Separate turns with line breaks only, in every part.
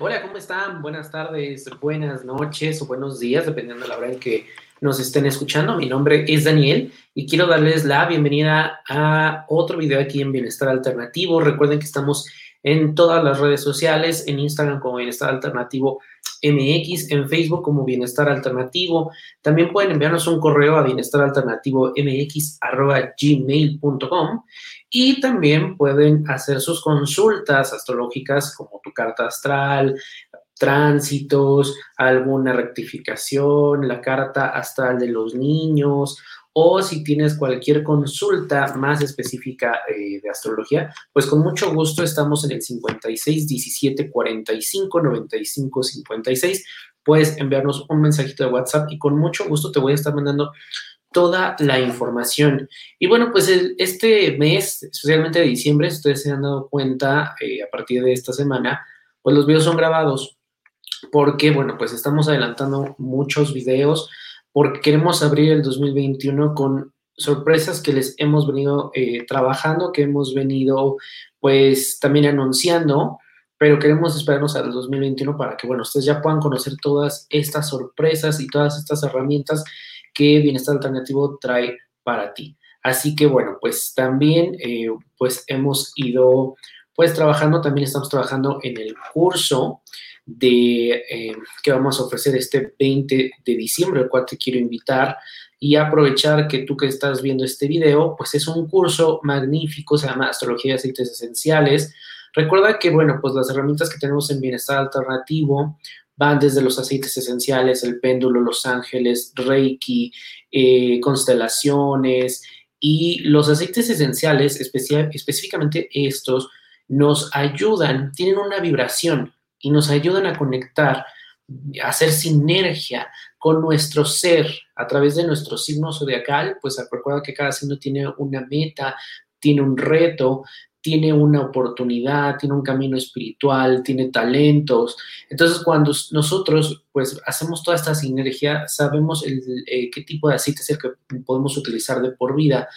Hola, ¿cómo están? Buenas tardes, buenas noches o buenos días, dependiendo de la hora en que nos estén escuchando. Mi nombre es Daniel y quiero darles la bienvenida a otro video aquí en Bienestar Alternativo. Recuerden que estamos en todas las redes sociales, en Instagram como Bienestar Alternativo MX, en Facebook como Bienestar Alternativo. También pueden enviarnos un correo a bienestaralternativomx.gmail.com y también pueden hacer sus consultas astrológicas como tu carta astral, tránsitos, alguna rectificación, la carta astral de los niños o si tienes cualquier consulta más específica eh, de astrología, pues con mucho gusto estamos en el 56 17 45 95 56. Puedes enviarnos un mensajito de WhatsApp y con mucho gusto te voy a estar mandando toda la información. Y bueno, pues este mes, especialmente de diciembre, si ustedes se han dado cuenta eh, a partir de esta semana, pues los videos son grabados porque, bueno, pues estamos adelantando muchos videos porque queremos abrir el 2021 con sorpresas que les hemos venido eh, trabajando, que hemos venido pues también anunciando, pero queremos esperarnos al 2021 para que, bueno, ustedes ya puedan conocer todas estas sorpresas y todas estas herramientas que Bienestar Alternativo trae para ti. Así que, bueno, pues también, eh, pues hemos ido, pues trabajando, también estamos trabajando en el curso de eh, que vamos a ofrecer este 20 de diciembre, el cual te quiero invitar y aprovechar que tú que estás viendo este video, pues es un curso magnífico, se llama Astrología de Aceites Esenciales. Recuerda que, bueno, pues las herramientas que tenemos en Bienestar Alternativo van desde los aceites esenciales, el péndulo, los ángeles, Reiki, eh, constelaciones y los aceites esenciales, específicamente estos, nos ayudan, tienen una vibración, y nos ayudan a conectar, a hacer sinergia con nuestro ser a través de nuestro signo zodiacal, pues recuerda que cada signo tiene una meta, tiene un reto, tiene una oportunidad, tiene un camino espiritual, tiene talentos. Entonces, cuando nosotros pues hacemos toda esta sinergia, sabemos eh, qué tipo de aceite es el que podemos utilizar de por vida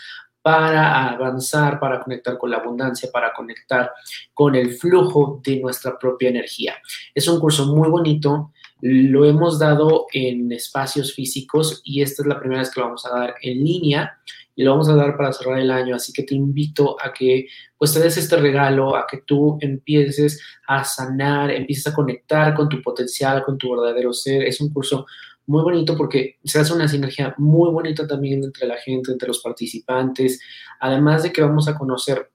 para avanzar, para conectar con la abundancia, para conectar con el flujo de nuestra propia energía. Es un curso muy bonito, lo hemos dado en espacios físicos y esta es la primera vez que lo vamos a dar en línea y lo vamos a dar para cerrar el año, así que te invito a que pues te des este regalo, a que tú empieces a sanar, empieces a conectar con tu potencial, con tu verdadero ser. Es un curso muy bonito porque se hace una sinergia muy bonita también entre la gente, entre los participantes, además de que vamos a conocer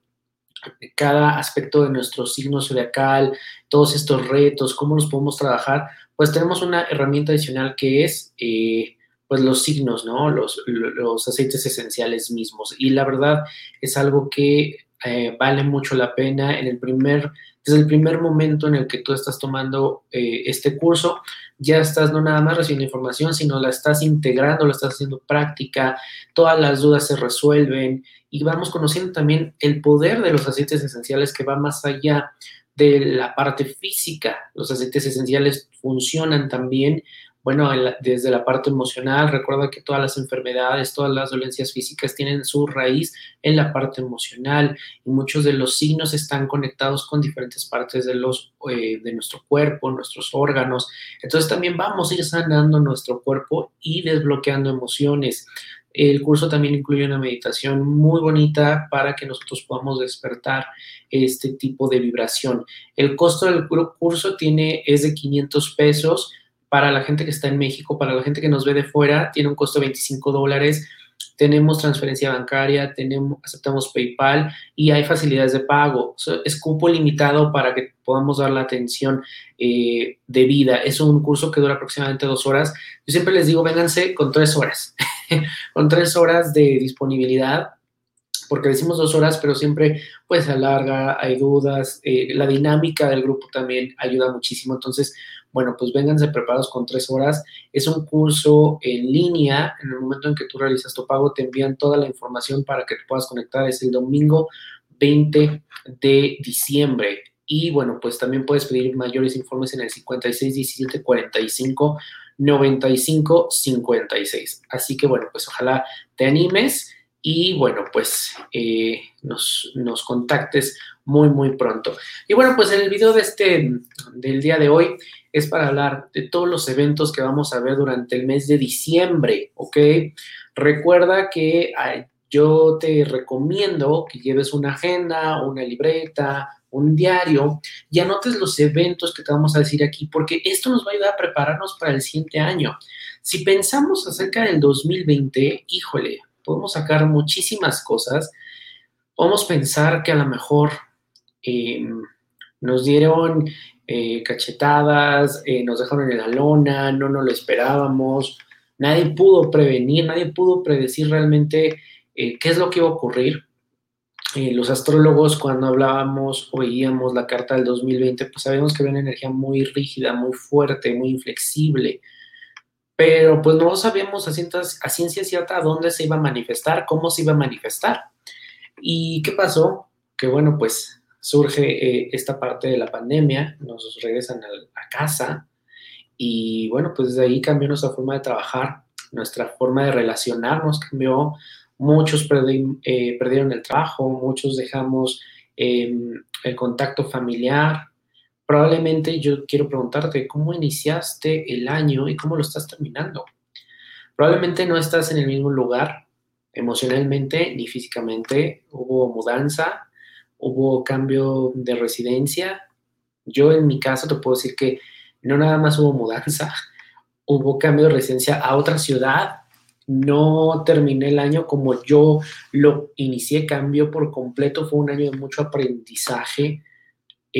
cada aspecto de nuestro signo zodiacal, todos estos retos, cómo los podemos trabajar, pues tenemos una herramienta adicional que es eh, pues los signos, ¿no? Los, los aceites esenciales mismos. Y la verdad es algo que eh, vale mucho la pena. En el primer, desde el primer momento en el que tú estás tomando eh, este curso, ya estás no nada más recibiendo información, sino la estás integrando, la estás haciendo práctica, todas las dudas se resuelven y vamos conociendo también el poder de los aceites esenciales que va más allá de la parte física. Los aceites esenciales funcionan también bueno, desde la parte emocional, recuerda que todas las enfermedades, todas las dolencias físicas tienen su raíz en la parte emocional y muchos de los signos están conectados con diferentes partes de, los, eh, de nuestro cuerpo, nuestros órganos. Entonces también vamos a ir sanando nuestro cuerpo y desbloqueando emociones. El curso también incluye una meditación muy bonita para que nosotros podamos despertar este tipo de vibración. El costo del curso tiene, es de 500 pesos para la gente que está en México, para la gente que nos ve de fuera, tiene un costo de 25 dólares. Tenemos transferencia bancaria, tenemos, aceptamos PayPal y hay facilidades de pago. Es cupo limitado para que podamos dar la atención eh, debida. Es un curso que dura aproximadamente dos horas. Yo siempre les digo, vénganse con tres horas, con tres horas de disponibilidad porque decimos dos horas, pero siempre pues se alarga, hay dudas, eh, la dinámica del grupo también ayuda muchísimo. Entonces, bueno, pues vénganse preparados con tres horas. Es un curso en línea. En el momento en que tú realizas tu pago, te envían toda la información para que te puedas conectar. Es el domingo 20 de diciembre. Y bueno, pues también puedes pedir mayores informes en el 56 17 45 95 56. Así que bueno, pues ojalá te animes y bueno, pues eh, nos, nos contactes muy, muy pronto. Y bueno, pues el video de este, del día de hoy es para hablar de todos los eventos que vamos a ver durante el mes de diciembre, ¿ok? Recuerda que yo te recomiendo que lleves una agenda, una libreta, un diario y anotes los eventos que te vamos a decir aquí, porque esto nos va a ayudar a prepararnos para el siguiente año. Si pensamos acerca del 2020, híjole, podemos sacar muchísimas cosas. Podemos pensar que a lo mejor em, nos dieron eh, cachetadas, eh, nos dejaron en la lona, no nos lo esperábamos, nadie pudo prevenir, nadie pudo predecir realmente eh, qué es lo que iba a ocurrir. los astrólogos cuando hablábamos, oíamos la carta del 2020, pues sabíamos que había una energía muy rígida, muy fuerte, muy inflexible, pero pues no sabíamos a, a ciencia cierta dónde se iba a manifestar, cómo se iba a manifestar. ¿Y qué pasó? Que bueno, pues surge eh, esta parte de la pandemia, nos regresan a, casa y bueno, pues desde ahí cambió nuestra forma de trabajar, nuestra forma de relacionarnos cambió, muchos eh, perdieron el trabajo, muchos dejamos em, el contacto familiar, probablemente yo quiero preguntarte cómo iniciaste el año y cómo lo estás terminando. Probablemente no estás en el mismo lugar emocionalmente ni físicamente. Hubo mudanza, hubo cambio de residencia. Yo en mi caso te puedo decir que no nada más hubo mudanza, hubo cambio de residencia a otra ciudad. No terminé el año como yo lo inicié, cambió por completo. Fue un año de mucho aprendizaje,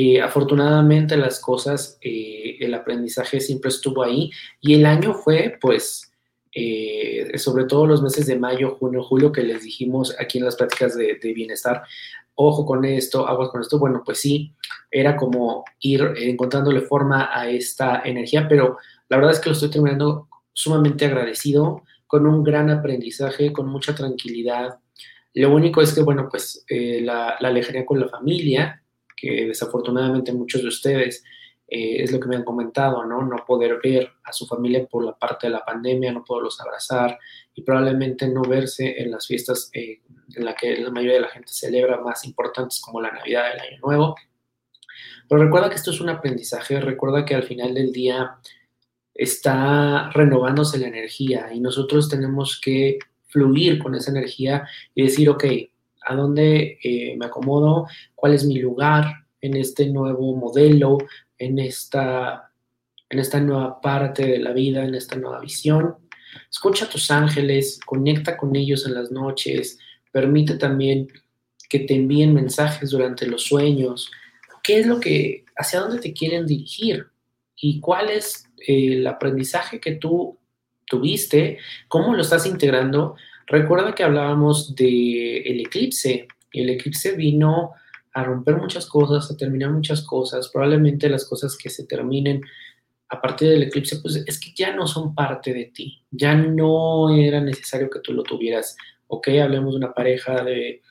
eh, afortunadamente las cosas, eh, el aprendizaje siempre estuvo ahí y el año fue pues eh, sobre todo los meses de mayo, junio, julio que les dijimos aquí en las prácticas de, de, bienestar, ojo con esto, aguas con esto, bueno pues sí, era como ir encontrándole forma a esta energía, pero la verdad es que lo estoy terminando sumamente agradecido, con un gran aprendizaje, con mucha tranquilidad. Lo único es que, bueno, pues la, la lejanía con la familia, que desafortunadamente muchos de ustedes eh, es lo que me han comentado, ¿no? No poder ver a su familia por la parte de la pandemia, no poderlos abrazar y probablemente no verse en las fiestas eh, en las que la mayoría de la gente celebra más importantes como la Navidad, el Año Nuevo. Pero recuerda que esto es un aprendizaje, recuerda que al final del día está renovándose la energía y nosotros tenemos que fluir con esa energía y decir, ok, a dónde eh, me acomodo, cuál es mi lugar en este nuevo modelo, en esta, en esta nueva parte de la vida, en esta nueva visión. Escucha a tus ángeles, conecta con ellos en las noches, permite también que te envíen mensajes durante los sueños. ¿Qué es lo que, hacia dónde te quieren dirigir? ¿Y cuál es eh, el aprendizaje que tú tuviste? ¿Cómo lo estás integrando? Recuerda que hablábamos del el eclipse. El eclipse vino a romper muchas cosas, a terminar muchas cosas. Probablemente las cosas que se terminen a partir del eclipse, pues es que ya no son parte de ti. Ya no era necesario que tú lo tuvieras. Ok, hablemos de una pareja, de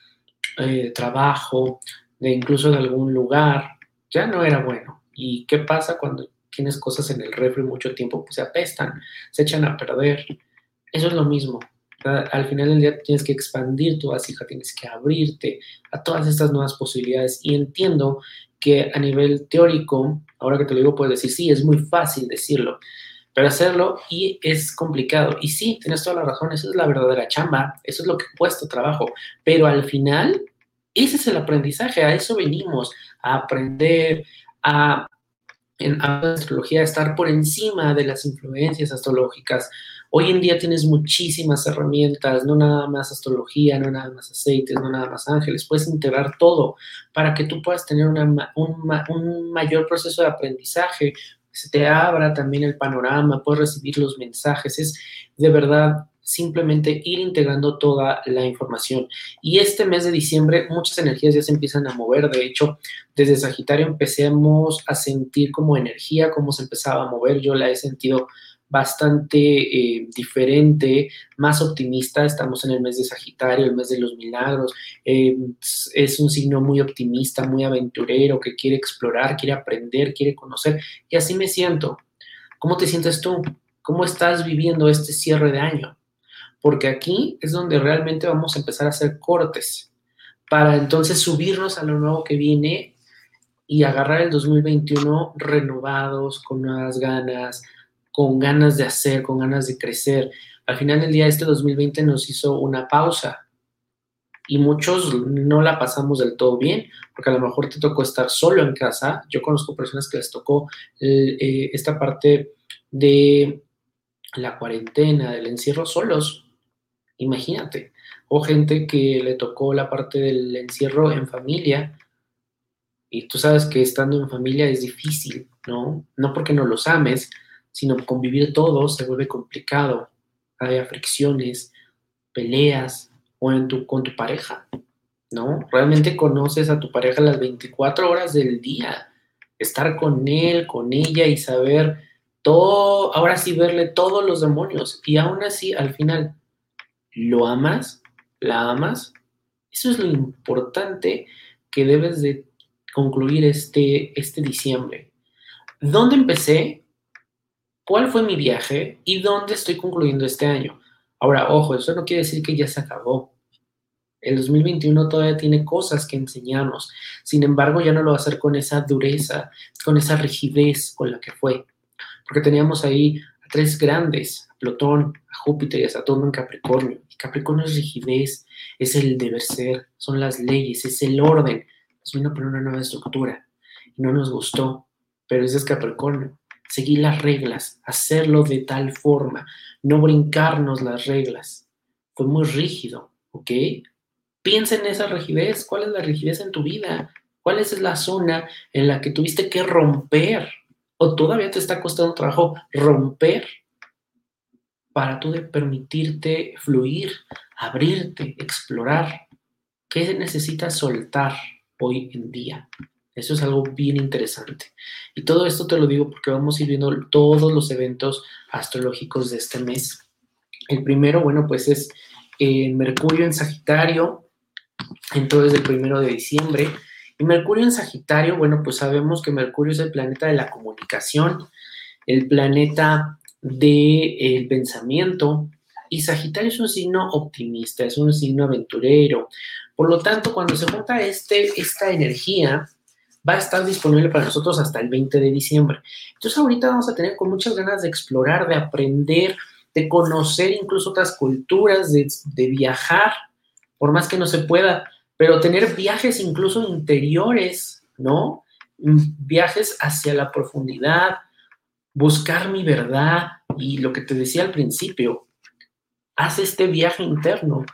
eh, trabajo, de incluso de algún lugar. Ya no era bueno. ¿Y qué pasa cuando tienes cosas en el refri mucho tiempo? Pues se apestan, se echan a perder. Eso es lo mismo al final del día tienes que expandir tu vasija, tienes que abrirte a todas estas nuevas posibilidades. Y entiendo que a nivel teórico, ahora que te lo digo, puedes decir, sí, es muy fácil decirlo, pero hacerlo y es complicado. Y sí, tienes toda la razón, esa es la verdadera chamba, eso es lo que cuesta trabajo, pero al final, ese es el aprendizaje, a eso venimos, a aprender, a en astrología, estar por encima de las influencias astrológicas, Hoy en día tienes muchísimas herramientas, no nada más astrología, no nada más aceites, no nada más ángeles, puedes integrar todo para que tú puedas tener un, mayor proceso de aprendizaje, se te abra también el panorama, puedes recibir los mensajes, es de verdad simplemente ir integrando toda la información. Y este mes de diciembre muchas energías ya se empiezan a mover. De hecho, desde Sagitario empecemos a sentir como energía, cómo se empezaba a mover. Yo la he sentido bastante eh, diferente, más optimista. Estamos en el mes de Sagitario, el mes de los milagros. Eh, es un signo muy optimista, muy aventurero, que quiere explorar, quiere aprender, quiere conocer. Y así me siento. ¿Cómo te sientes tú? ¿Cómo estás viviendo este cierre de año? Porque aquí es donde realmente vamos a empezar a hacer cortes para entonces subirnos a lo nuevo que viene y agarrar el 2021 renovados, con nuevas ganas, con ganas de hacer, con ganas de crecer. Al final del día, este 2020 nos hizo una pausa y muchos no la pasamos del todo bien, porque a lo mejor te tocó estar solo en casa. Yo conozco personas que les tocó eh, esta parte de la cuarentena, del encierro solos. Imagínate. O gente que le tocó la parte del encierro en familia. Y tú sabes que estando en familia es difícil, ¿no? No porque no los ames, sino convivir todos se vuelve complicado. Hay fricciones, peleas, o en tu, con tu pareja, ¿no? Realmente conoces a tu pareja las 24 horas del día. Estar con él, con ella y saber todo, ahora sí verle todos los demonios. Y aún así, al final, ¿lo amas? ¿La amas? Eso es lo importante que debes de concluir este, este diciembre. ¿Dónde empecé? ¿Cuál fue mi viaje? ¿Y dónde estoy concluyendo este año? Ahora, ojo, eso no quiere decir que ya se acabó. El 2021 todavía tiene cosas que enseñarnos. Sin embargo, ya no lo va a hacer con esa dureza, con esa rigidez con la que fue. Porque teníamos ahí a tres grandes, a Plutón, a Júpiter y a Saturno en Capricornio. Y Capricornio es rigidez, es el deber ser, son las leyes, es el orden. Nos vino a poner una nueva estructura. No nos gustó, pero ese es Capricornio seguir las reglas, hacerlo de tal forma, no brincarnos las reglas. Fue muy rígido, ¿ok? Piensa en esa rigidez. ¿Cuál es la rigidez en tu vida? ¿Cuál es la zona en la que tuviste que romper? ¿O todavía te está costando trabajo romper para tú de permitirte fluir, abrirte, explorar? ¿Qué necesitas soltar hoy en día? Eso es algo bien interesante. Y todo esto te lo digo porque vamos a ir viendo todos los eventos astrológicos de este mes. El primero, bueno, pues es eh, Mercurio en Sagitario, entonces el primero de diciembre. Y Mercurio en Sagitario, bueno, pues sabemos que Mercurio es el planeta de la comunicación, el planeta del pensamiento, y Sagitario es un signo optimista, es un signo aventurero. Por lo tanto, cuando se junta este, esta energía, va a estar disponible para nosotros hasta el 20 de diciembre. Entonces ahorita vamos a tener con muchas ganas de explorar, de aprender, de conocer incluso otras culturas, de, viajar, por más que no se pueda, pero tener viajes incluso interiores, ¿no? Viajes hacia la profundidad, buscar mi verdad y lo que te decía al principio, haz este viaje interno.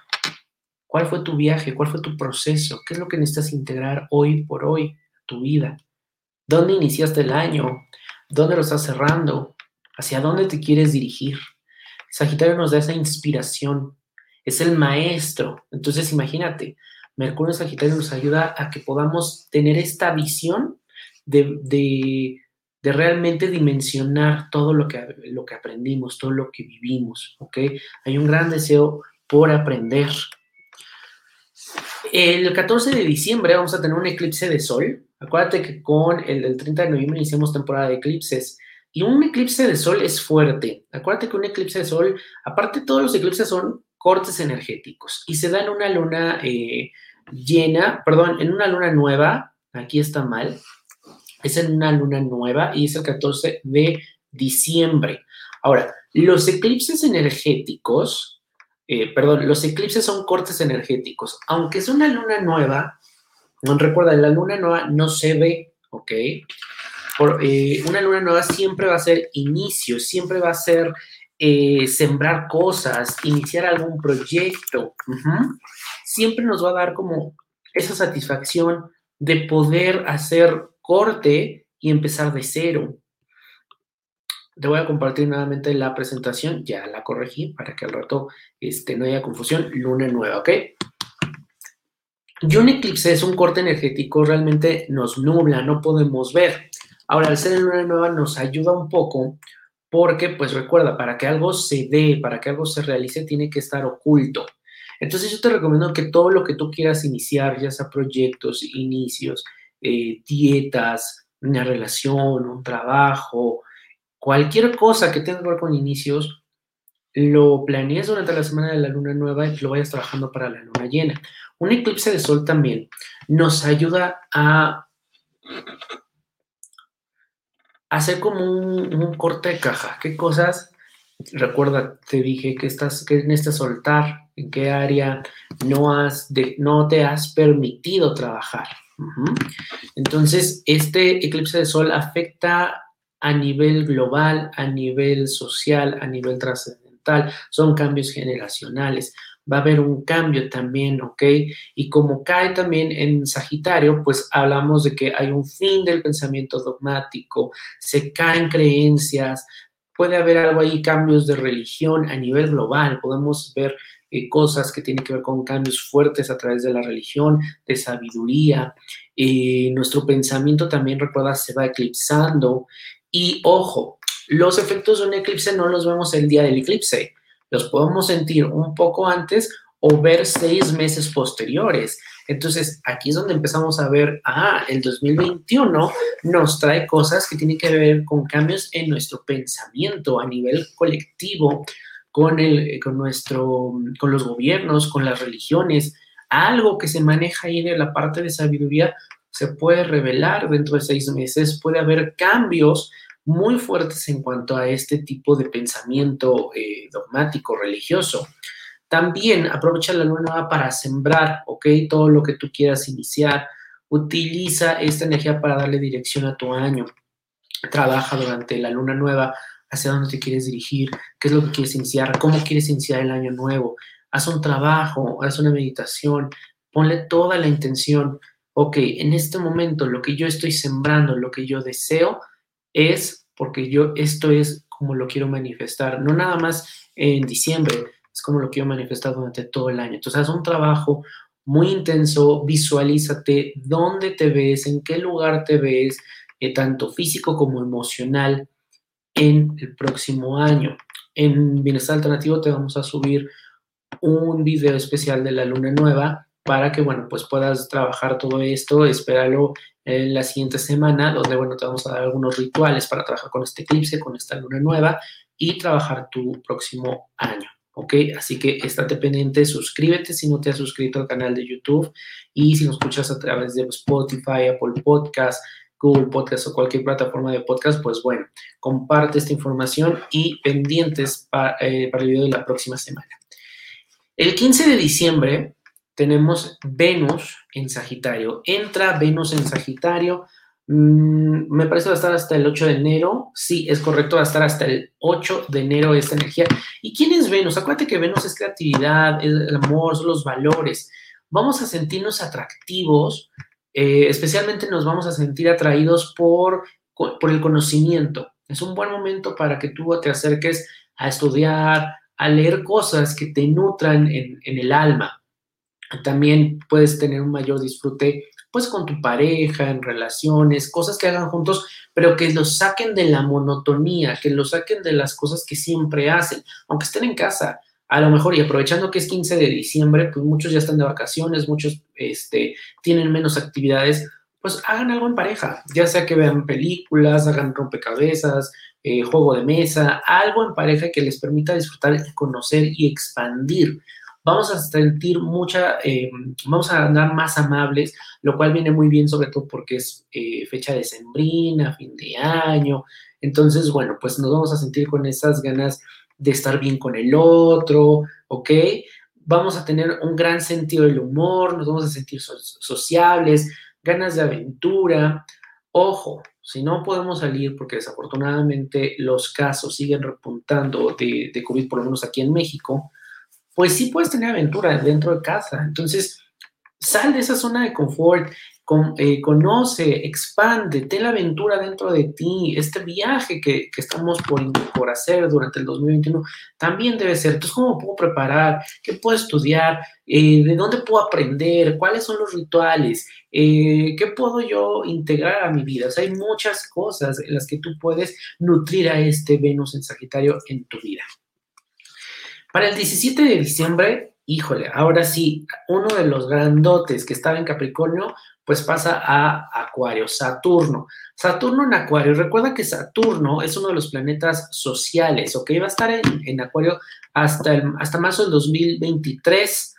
¿Cuál fue tu viaje? ¿Cuál fue tu proceso? ¿Qué es lo que necesitas integrar hoy por hoy? Tu vida. ¿Dónde iniciaste el año? ¿Dónde lo estás cerrando? ¿Hacia dónde te quieres dirigir? Sagitario nos da esa inspiración, es el maestro. Entonces imagínate, Mercurio Sagitario nos ayuda a que podamos tener esta visión de, de, de, realmente dimensionar todo lo que, lo que aprendimos, todo lo que vivimos. Hay un gran deseo por aprender. El 14 de diciembre vamos a tener un eclipse de sol, Acuérdate que con el, 30 de noviembre iniciamos temporada de eclipses. Y un eclipse de sol es fuerte. Acuérdate que un eclipse de sol, aparte todos los eclipses son cortes energéticos y se da en una luna eh, llena, perdón, en una luna nueva, aquí está mal, es en una luna nueva y es el 14 de diciembre. Ahora, los eclipses energéticos, eh, perdón, los eclipses son cortes energéticos. Aunque es una luna nueva, Recuerda, la luna nueva no se ve, ¿ok? Eh, una luna nueva siempre va a ser inicio, siempre va a ser eh, sembrar cosas, iniciar algún proyecto. Siempre nos va a dar como esa satisfacción de poder hacer corte y empezar de cero. Te voy a compartir nuevamente la presentación, ya la corregí para que al rato este, no haya confusión. Luna nueva, ¿ok? Y un eclipse es un corte energético, realmente nos nubla, no podemos ver. Ahora, al ser en luna nueva nos ayuda un poco porque, pues recuerda, para que algo se dé, para que algo se realice, tiene que estar oculto. Entonces yo te recomiendo que todo lo que tú quieras iniciar, ya sea proyectos, inicios, eh, dietas, una relación, un trabajo, cualquier cosa que tenga que ver con inicios, lo planees durante la semana de la luna nueva y lo vayas trabajando para la luna llena. Un eclipse de sol también nos ayuda a hacer como un, corte de caja. ¿Qué cosas? Recuerda, te dije que, estás, que necesitas soltar, en qué área no, has no te has permitido trabajar. Entonces, este eclipse de sol afecta a nivel global, a nivel social, a nivel trascendental. Son cambios generacionales va a haber un cambio también, ¿ok? Y como cae también en Sagitario, pues hablamos de que hay un fin del pensamiento dogmático, se caen creencias, puede haber algo ahí, cambios de religión a nivel global, podemos ver eh, cosas que tienen que ver con cambios fuertes a través de la religión, de sabiduría. Eh, nuestro pensamiento también, recuerda, se va eclipsando. Y ojo, los efectos de un eclipse no los vemos el día del eclipse los podemos sentir un poco antes o ver seis meses posteriores. Entonces, aquí es donde empezamos a ver, ah, el 2021 nos trae cosas que tienen que ver con cambios en nuestro pensamiento a nivel colectivo, con, el, con, nuestro, con los gobiernos, con las religiones. Algo que se maneja ahí de la parte de sabiduría se puede revelar dentro de seis meses, puede haber cambios muy fuertes en cuanto a este tipo de pensamiento eh, dogmático, religioso. También aprovecha la luna nueva para sembrar, ¿ok? Todo lo que tú quieras iniciar. Utiliza esta energía para darle dirección a tu año. Trabaja durante la luna nueva hacia dónde te quieres dirigir, qué es lo que quieres iniciar, cómo quieres iniciar el año nuevo. Haz un trabajo, haz una meditación, ponle toda la intención. Ok, en este momento lo que yo estoy sembrando, lo que yo deseo, es porque yo esto es como lo quiero manifestar, no nada más en diciembre, es como lo quiero manifestar durante todo el año. Entonces, haz un trabajo muy intenso, visualízate dónde te ves, en qué lugar te ves, eh, tanto físico como emocional, en el próximo año. En Bienestar Alternativo te vamos a subir un video especial de la luna nueva para que, bueno, pues puedas trabajar todo esto, espéralo en la siguiente semana, donde, bueno, te vamos a dar algunos rituales para trabajar con este eclipse, con esta luna nueva y trabajar tu próximo año. ¿ok? Así que estate pendiente, suscríbete si no te has suscrito al canal de YouTube y si nos escuchas a través de Spotify, Apple Podcast, Google Podcast o cualquier plataforma de podcast, pues bueno, comparte esta información y pendientes eh, para el video de la próxima semana. El 15 de diciembre tenemos Venus en Sagitario. Entra Venus en Sagitario. Mm, me parece va a estar hasta el 8 de enero. Sí, es correcto, va a estar hasta el 8 de enero esta energía. ¿Y quién es Venus? Acuérdate que Venus es creatividad, el amor, son los valores. Vamos a sentirnos atractivos, eh, especialmente nos vamos a sentir atraídos por, por el conocimiento. Es un buen momento para que tú te acerques a estudiar, a leer cosas que te nutran en el alma. También puedes tener un mayor disfrute pues con tu pareja, en relaciones, cosas que hagan juntos, pero que los saquen de la monotonía, que los saquen de las cosas que siempre hacen, aunque estén en casa. A lo mejor, y aprovechando que es 15 de diciembre, pues muchos ya están de vacaciones, muchos este, tienen menos actividades, pues hagan algo en pareja, ya sea que vean películas, hagan rompecabezas, eh, juego de mesa, algo en pareja que les permita disfrutar y conocer y expandir vamos a sentir mucha, eh, vamos a andar más amables, lo cual viene muy bien sobre todo porque es eh, fecha de sembrina, fin de año. Entonces, bueno, pues nos vamos a sentir con esas ganas de estar bien con el otro, ¿ok? Vamos a tener un gran sentido del humor, nos vamos a sentir sociables, ganas de aventura. Ojo, si no podemos salir, porque desafortunadamente los casos siguen repuntando de, de COVID, por lo menos aquí en México, pues sí puedes tener aventura dentro de casa. Entonces, sal de esa zona de confort, eh, conoce, expande, ten la aventura dentro de ti. Este viaje que, estamos por, por, hacer durante el 2021 también debe ser. Entonces, ¿cómo puedo preparar? ¿Qué puedo estudiar? Eh, ¿De dónde puedo aprender? ¿Cuáles son los rituales? Eh, ¿Qué puedo yo integrar a mi vida? O sea, hay muchas cosas en las que tú puedes nutrir a este Venus en Sagitario en tu vida. Para el 17 de diciembre híjole, ahora sí, uno de los grandotes que estaba en Capricornio, pues pasa a Acuario, Saturno. Saturno en Acuario, recuerda que Saturno es uno de los planetas sociales, ¿ok? Va a estar en, Acuario hasta, el, hasta marzo del 2023.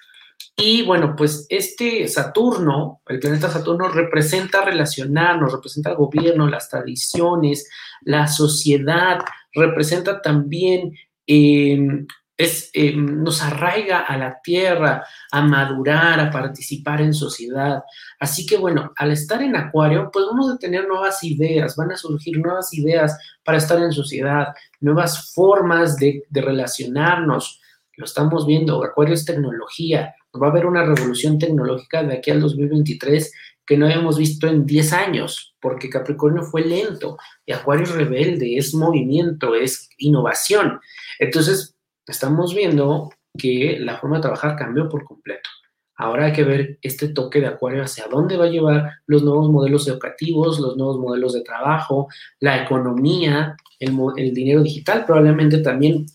Y bueno, pues este Saturno, el planeta Saturno, representa relacionarnos, representa el gobierno, las tradiciones, la sociedad, representa también eh, es, eh, nos arraiga a la tierra, a madurar, a participar en sociedad. Así que bueno, al estar en Acuario, pues vamos a tener nuevas ideas, van a surgir nuevas ideas para estar en sociedad, nuevas formas de, de relacionarnos. Lo estamos viendo, Acuario es tecnología, va a haber una revolución tecnológica de aquí al 2023 que no habíamos visto en 10 años, porque Capricornio fue lento y Acuario es rebelde, es movimiento, es innovación. Entonces, estamos viendo que la forma de trabajar cambió por completo. Ahora hay que ver este toque de acuario hacia dónde va a llevar los nuevos modelos educativos, los nuevos modelos de trabajo, la economía, el, dinero digital probablemente también,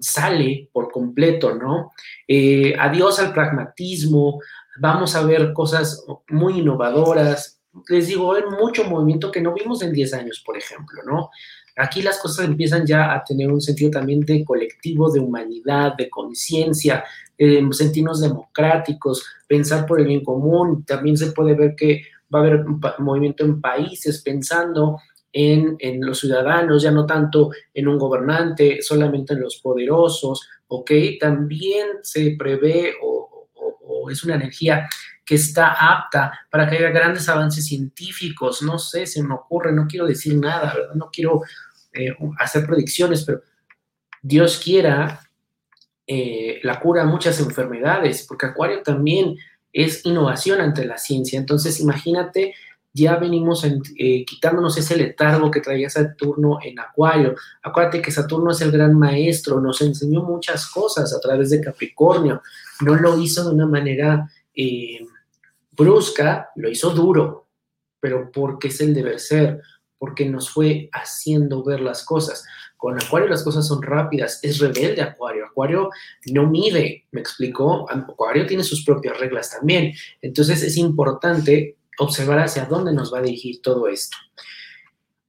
sale por completo, ¿no? Eh, adiós al pragmatismo, vamos a ver cosas muy innovadoras. Les digo, hay mucho movimiento que no vimos en 10 años, por ejemplo, ¿no? Aquí las cosas empiezan ya a tener un sentido también de colectivo, de humanidad, de conciencia, eh, sentirnos democráticos, pensar por el bien común. También se puede ver que va a haber un movimiento en países pensando en, los ciudadanos, ya no tanto en un gobernante, solamente en los poderosos, ¿ok? También se prevé o, o es una energía que está apta para que haya grandes avances científicos. No sé, se me ocurre, no quiero decir nada, ¿verdad? No quiero eh, hacer predicciones, pero Dios quiera eh, la cura a muchas enfermedades, porque Acuario también es innovación ante la ciencia. Entonces, imagínate, ya venimos eh, quitándonos ese letargo que traía Saturno en Acuario. Acuérdate que Saturno es el gran maestro, nos enseñó muchas cosas a través de Capricornio. No lo hizo de una manera brusca, lo hizo duro, pero porque es el deber ser, porque nos fue haciendo ver las cosas. Con Acuario las cosas son rápidas, es rebelde Acuario. Acuario no mide, me explicó. Acuario tiene sus propias reglas también. Entonces es importante observar hacia dónde nos va a dirigir todo esto.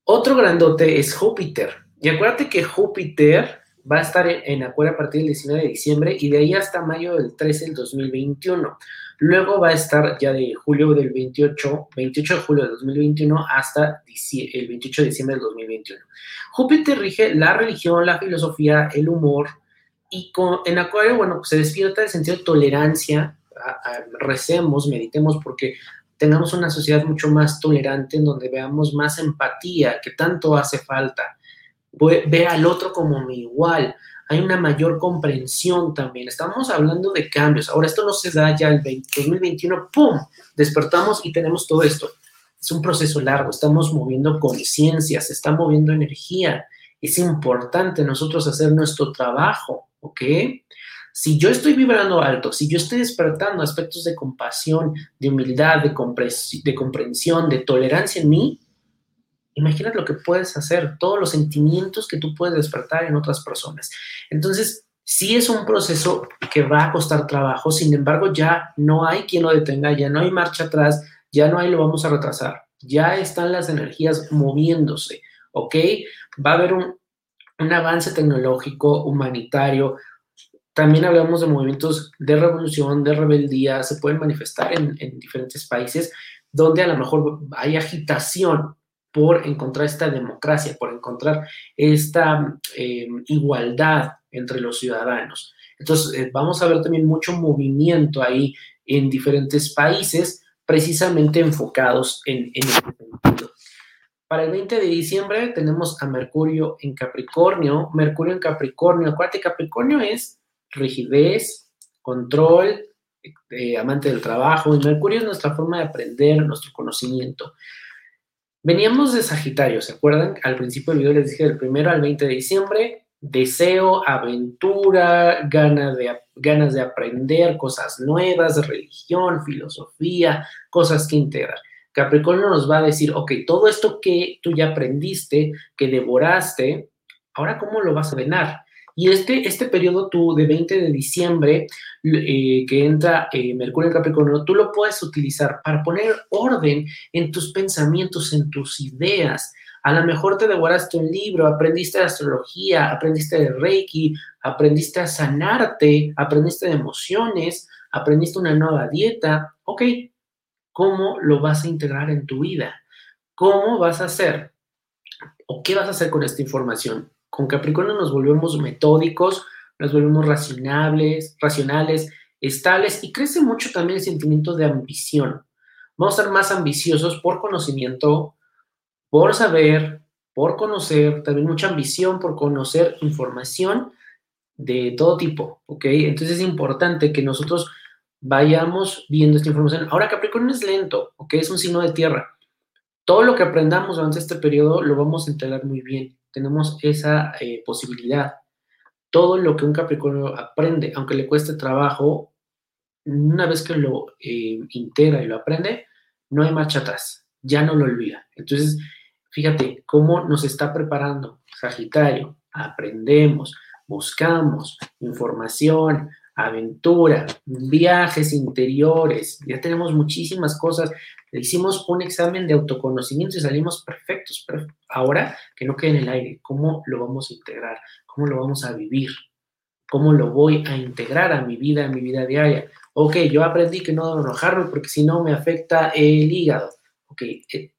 Otro grandote es Júpiter. Y acuérdate que Júpiter va a estar en Acuario a partir del 19 de diciembre y de ahí hasta mayo del 13 del 2021. Luego va a estar ya de julio del 28, 28 de julio del 2021 hasta el 28 de diciembre del 2021. Júpiter rige la religión, la filosofía, el humor y con, en Acuario, bueno, pues se despierta el sentido de tolerancia, recemos, meditemos porque tengamos una sociedad mucho más tolerante en donde veamos más empatía, que tanto hace falta. Ve al otro como mi igual, hay una mayor comprensión también. Estamos hablando de cambios. Ahora, esto no se da ya el 2021, ¡pum! Despertamos y tenemos todo esto. Es un proceso largo, estamos moviendo conciencia, se está moviendo energía. Es importante nosotros hacer nuestro trabajo, ¿ok? Si yo estoy vibrando alto, si yo estoy despertando aspectos de compasión, de humildad, de, de comprensión, de tolerancia en mí, imagínate lo que puedes hacer, todos los sentimientos que tú puedes despertar en otras personas. Entonces, sí es un proceso que va a costar trabajo, sin embargo, ya no hay quien lo detenga, ya no hay marcha atrás, ya no hay lo vamos a retrasar, ya están las energías moviéndose, ¿ok? Va a haber un, avance tecnológico, humanitario. También hablamos de movimientos de revolución, de rebeldía, se pueden manifestar en, en diferentes países donde a lo mejor hay agitación, por encontrar esta democracia, por encontrar esta eh, igualdad entre los ciudadanos. Entonces, eh, vamos a ver también mucho movimiento ahí en diferentes países, precisamente enfocados en, en este sentido. Para el 20 de diciembre tenemos a Mercurio en Capricornio. Mercurio en Capricornio, acuérdate, Capricornio es rigidez, control, eh, amante del trabajo, y Mercurio es nuestra forma de aprender, nuestro conocimiento. Veníamos de Sagitario, ¿se acuerdan? Al principio del video les dije del primero al 20 de diciembre, deseo, aventura, ganas de, ganas de aprender cosas nuevas, religión, filosofía, cosas que integrar. Capricornio nos va a decir, ok, todo esto que tú ya aprendiste, que devoraste, ahora cómo lo vas a ordenar. Y este, este periodo tú de 20 de diciembre eh, que entra eh, Mercurio en Capricornio, tú lo puedes utilizar para poner orden en tus pensamientos, en tus ideas. A lo mejor te devoraste un libro, aprendiste astrología, aprendiste de Reiki, aprendiste a sanarte, aprendiste de emociones, aprendiste una nueva dieta. Ok, ¿cómo lo vas a integrar en tu vida? ¿Cómo vas a hacer? ¿O qué vas a hacer con esta información? Con Capricornio nos volvemos metódicos, nos volvemos racionales, racionales, estables y crece mucho también el sentimiento de ambición. Vamos a ser más ambiciosos por conocimiento, por saber, por conocer, también mucha ambición por conocer información de todo tipo, ¿ok? Entonces es importante que nosotros vayamos viendo esta información. Ahora Capricornio es lento, ¿ok? Es un signo de tierra. Todo lo que aprendamos durante este periodo lo vamos a integrar muy bien tenemos esa eh, posibilidad. Todo lo que un Capricornio aprende, aunque le cueste trabajo, una vez que lo eh, integra y lo aprende, no hay marcha atrás, ya no lo olvida. Entonces, fíjate cómo nos está preparando Sagitario. Aprendemos, buscamos información, aventura, viajes interiores, ya tenemos muchísimas cosas. Hicimos un examen de autoconocimiento y salimos perfectos, pero ahora que no quede en el aire, ¿cómo lo vamos a integrar? ¿Cómo lo vamos a vivir? ¿Cómo lo voy a integrar a mi vida, a mi vida diaria? Ok, yo aprendí que no debo enojarme porque si no me afecta el hígado. Ok, eh,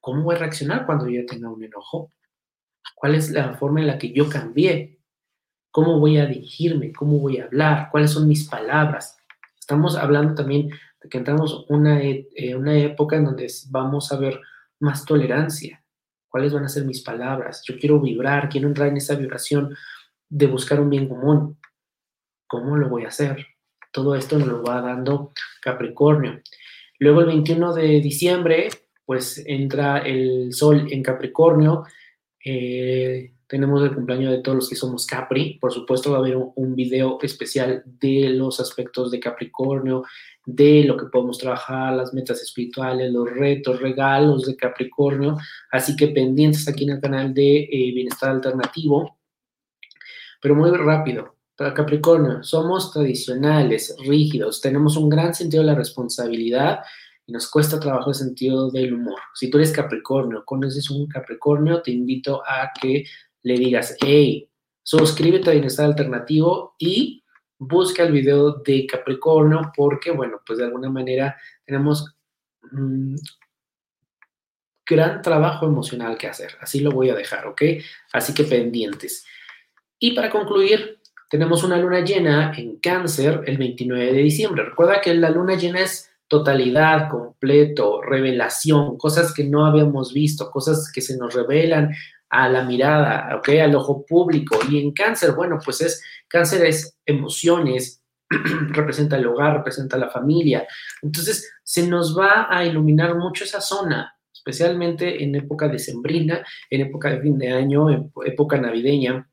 ¿cómo voy a reaccionar cuando yo tenga un enojo? ¿Cuál es la forma en la que yo cambié? cómo voy a dirigirme, cómo voy a hablar, cuáles son mis palabras. Estamos hablando también que entramos una, e, eh, una época en donde vamos a ver más tolerancia. ¿Cuáles van a ser mis palabras? Yo quiero vibrar, quiero entrar en esa vibración de buscar un bien común. ¿Cómo lo voy a hacer? Todo esto nos lo va dando Capricornio. Luego el 21 de diciembre, pues entra el Sol en Capricornio. Eh, tenemos el cumpleaños de todos los que somos Capri. Por supuesto, va a haber un, video especial de los aspectos de Capricornio, de lo que podemos trabajar, las metas espirituales, los retos, regalos de Capricornio. Así que pendientes aquí en el canal de eh, Bienestar Alternativo. Pero muy rápido, para Capricornio, somos tradicionales, rígidos, tenemos un gran sentido de la responsabilidad y nos cuesta trabajo el sentido del humor. Si tú eres Capricornio, conoces un Capricornio, te invito a que le digas, hey, suscríbete a Bienestar Alternativo y busca el video de Capricornio porque, bueno, pues de alguna manera tenemos mm, gran trabajo emocional que hacer. Así lo voy a dejar, ¿ok? Así que pendientes. Y para concluir, tenemos una luna llena en cáncer el 29 de diciembre. Recuerda que la luna llena es totalidad, completo, revelación, cosas que no habíamos visto, cosas que se nos revelan a la mirada, ¿ok? Al ojo público. Y en cáncer, bueno, pues es, cáncer es emociones, representa el hogar, representa la familia. Entonces, se nos va a iluminar mucho esa zona, especialmente en época decembrina, en época de fin de año, en época navideña.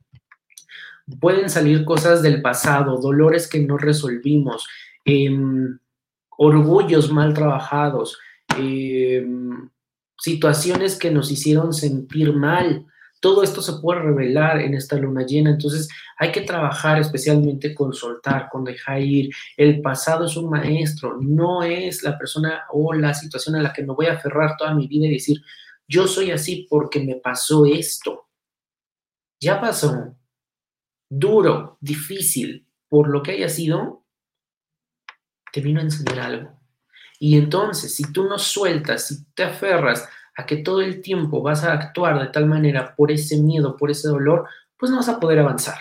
Pueden salir cosas del pasado, dolores que no resolvimos, em, orgullos mal trabajados, em, situaciones que nos hicieron sentir mal. Todo esto se puede revelar en esta luna llena, entonces hay que trabajar especialmente con soltar, con dejar ir. El pasado es un maestro, no es la persona o la situación a la que me voy a aferrar toda mi vida y decir, yo soy así porque me pasó esto. Ya pasó, duro, difícil, por lo que haya sido, te vino a enseñar algo. Y entonces, si tú no sueltas, si te aferras a que todo el tiempo vas a actuar de tal manera por ese miedo, por ese dolor, pues no vas a poder avanzar.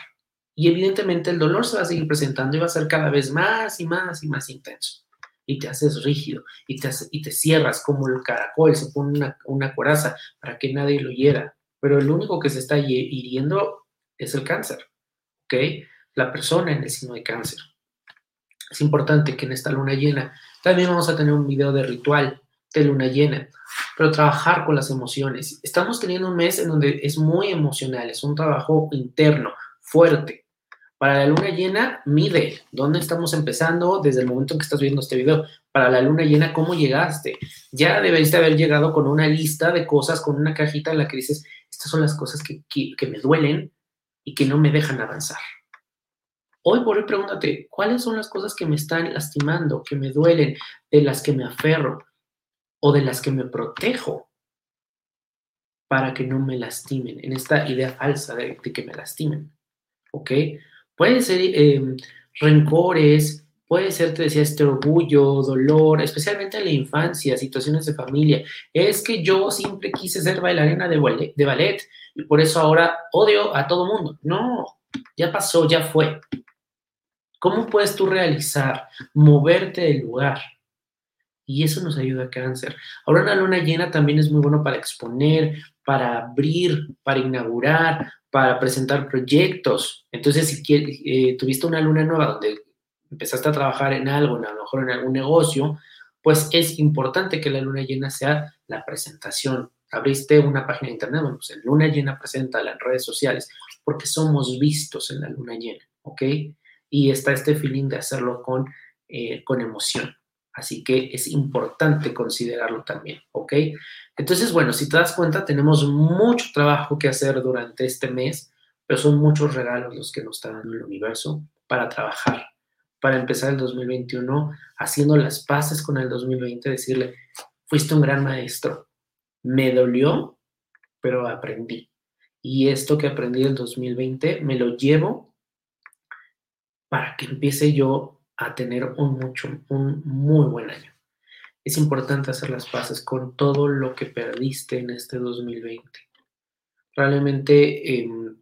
Y evidentemente el dolor se va a seguir presentando y va a ser cada vez más y más y más intenso. Y te haces rígido y te, y te cierras como el caracol, se pone una, una coraza para que nadie lo hiera. Pero el único que se está hiriendo es el cáncer, ¿ok? La persona en el signo de cáncer. Es importante que en esta luna llena también vamos a tener un video de ritual de luna llena, pero trabajar con las emociones. Estamos teniendo un mes en donde es muy emocional, es un trabajo interno, fuerte. Para la luna llena, mide dónde estamos empezando desde el momento en que estás viendo este video. Para la luna llena, ¿cómo llegaste? Ya debiste haber llegado con una lista de cosas, con una cajita en la que dices, estas son las cosas que, que me duelen y que no me dejan avanzar. Hoy por hoy pregúntate, ¿cuáles son las cosas que me están lastimando, que me duelen, de las que me aferro o de las que me protejo para que no me lastimen? En esta idea falsa de, que me lastimen. ¿Ok? Pueden ser em, rencores, puede ser, te decía, este orgullo, dolor, especialmente en la infancia, situaciones de familia. Es que yo siempre quise ser bailarina de ballet, de ballet y por eso ahora odio a todo mundo. No, ya pasó, ya fue. ¿Cómo puedes tú realizar, moverte del lugar? Y eso nos ayuda a cáncer. Ahora una luna llena también es muy bueno para exponer, para abrir, para inaugurar, para presentar proyectos. Entonces, si eh, tuviste una luna nueva donde empezaste a trabajar en algo, a lo mejor en algún negocio, pues es importante que la luna llena sea la presentación. Abriste una página de internet, bueno, pues en luna llena presenta en redes sociales, porque somos vistos en la luna llena, ¿ok? Y está este feeling de hacerlo con, eh, con emoción. Así que es importante considerarlo también, ¿ok? Entonces, bueno, si te das cuenta, tenemos mucho trabajo que hacer durante este mes, pero son muchos regalos los que nos está dando el universo para trabajar, para empezar el 2021 haciendo las paces con el 2020, decirle, fuiste un gran maestro, me dolió, pero aprendí. Y esto que aprendí el 2020 me lo llevo para que empiece yo a tener un mucho, un muy buen año. Es importante hacer las paces con todo lo que perdiste en este 2020. Realmente em,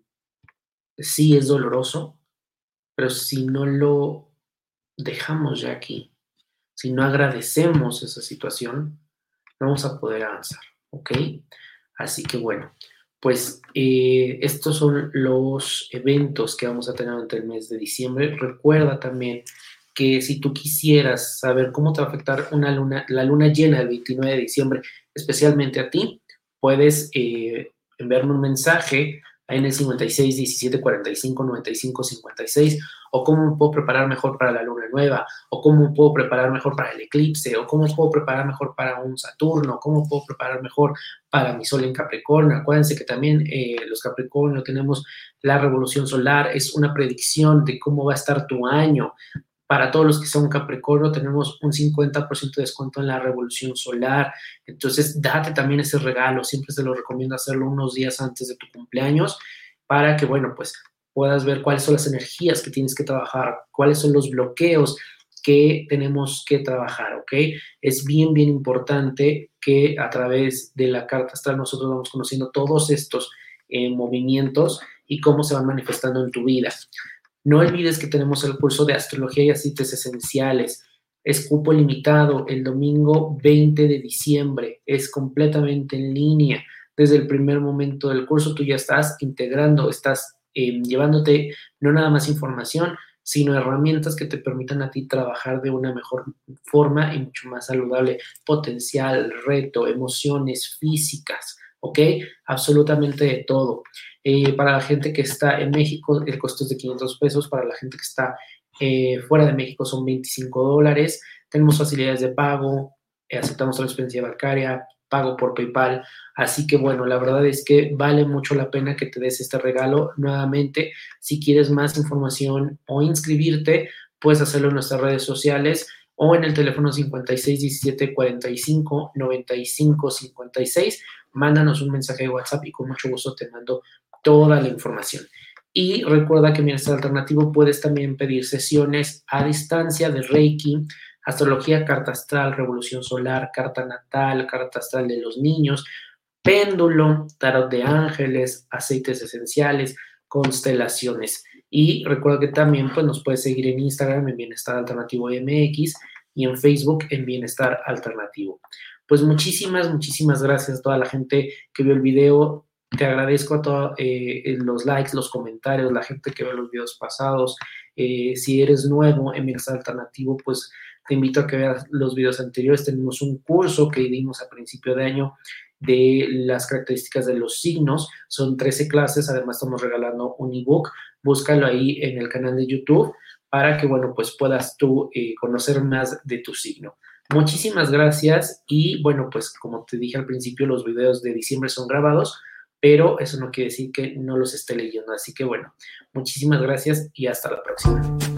sí es doloroso, pero si no lo dejamos ya aquí, si no agradecemos esa situación, no vamos a poder avanzar, ¿ok? Así que bueno, pues eh, estos son los eventos que vamos a tener durante el mes de diciembre. Recuerda también que si tú quisieras saber cómo te va a afectar una luna, la luna llena del 29 de diciembre, especialmente a ti, puedes eh, enviarme un mensaje en el 56 17 45 95 56 o cómo me puedo preparar mejor para la luna nueva, o cómo me puedo preparar mejor para el eclipse, o cómo puedo preparar mejor para un Saturno, cómo puedo preparar mejor para mi sol en Capricornio. Acuérdense que también eh, los Capricornio tenemos la revolución solar, es una predicción de cómo va a estar tu año. Para todos los que son Capricornio tenemos un 50% de descuento en la revolución solar. Entonces, date también ese regalo. Siempre te lo recomiendo hacerlo unos días antes de tu cumpleaños para que, bueno, pues puedas ver cuáles son las energías que tienes que trabajar, cuáles son los bloqueos que tenemos que trabajar, ¿ok? Es bien, bien importante que a través de la carta astral nosotros vamos conociendo todos estos eh, movimientos y cómo se van manifestando en tu vida. No olvides que tenemos el curso de astrología y aceites esenciales. Es cupo limitado el domingo 20 de diciembre. Es completamente en línea. Desde el primer momento del curso tú ya estás integrando, estás eh, llevándote no nada más información, sino herramientas que te permitan a ti trabajar de una mejor forma y mucho más saludable, potencial, reto, emociones físicas, ¿ok? Absolutamente de todo. Eh, para la gente que está en México, el costo es de 500 pesos, para la gente que está eh, fuera de México son 25 dólares. Tenemos facilidades de pago, aceptamos transferencia bancaria, pago por PayPal. Así que bueno, la verdad es que vale mucho la pena que te des este regalo. Nuevamente, si quieres más información o inscribirte, puedes hacerlo en nuestras redes sociales o en el teléfono 56 17 45 95 56. Mándanos un mensaje de WhatsApp y con mucho gusto te mando toda la información. Y recuerda que en Bienestar Alternativo puedes también pedir sesiones a distancia de Reiki, astrología, carta astral, revolución solar, carta natal, carta astral de los niños, péndulo, tarot de ángeles, aceites esenciales, constelaciones. Y recuerda que también pues, nos puedes seguir en Instagram en Bienestar Alternativo MX y en Facebook en Bienestar Alternativo. Pues muchísimas, muchísimas gracias a toda la gente que vio el video. Te agradezco a todos eh, los likes, los comentarios, la gente que ve los videos pasados. Eh, si eres nuevo en Bienestar Alternativo, pues te invito a que veas los videos anteriores. Tenemos un curso que dimos a principio de año de las características de los signos. Son 13 clases, además estamos regalando un ebook. Búscalo ahí en el canal de YouTube para que, bueno, pues puedas tú eh, conocer más de tu signo. Muchísimas gracias y, bueno, pues como te dije al principio, los videos de diciembre son grabados pero eso no quiere decir que no los esté leyendo. Así que bueno, muchísimas gracias y hasta la próxima.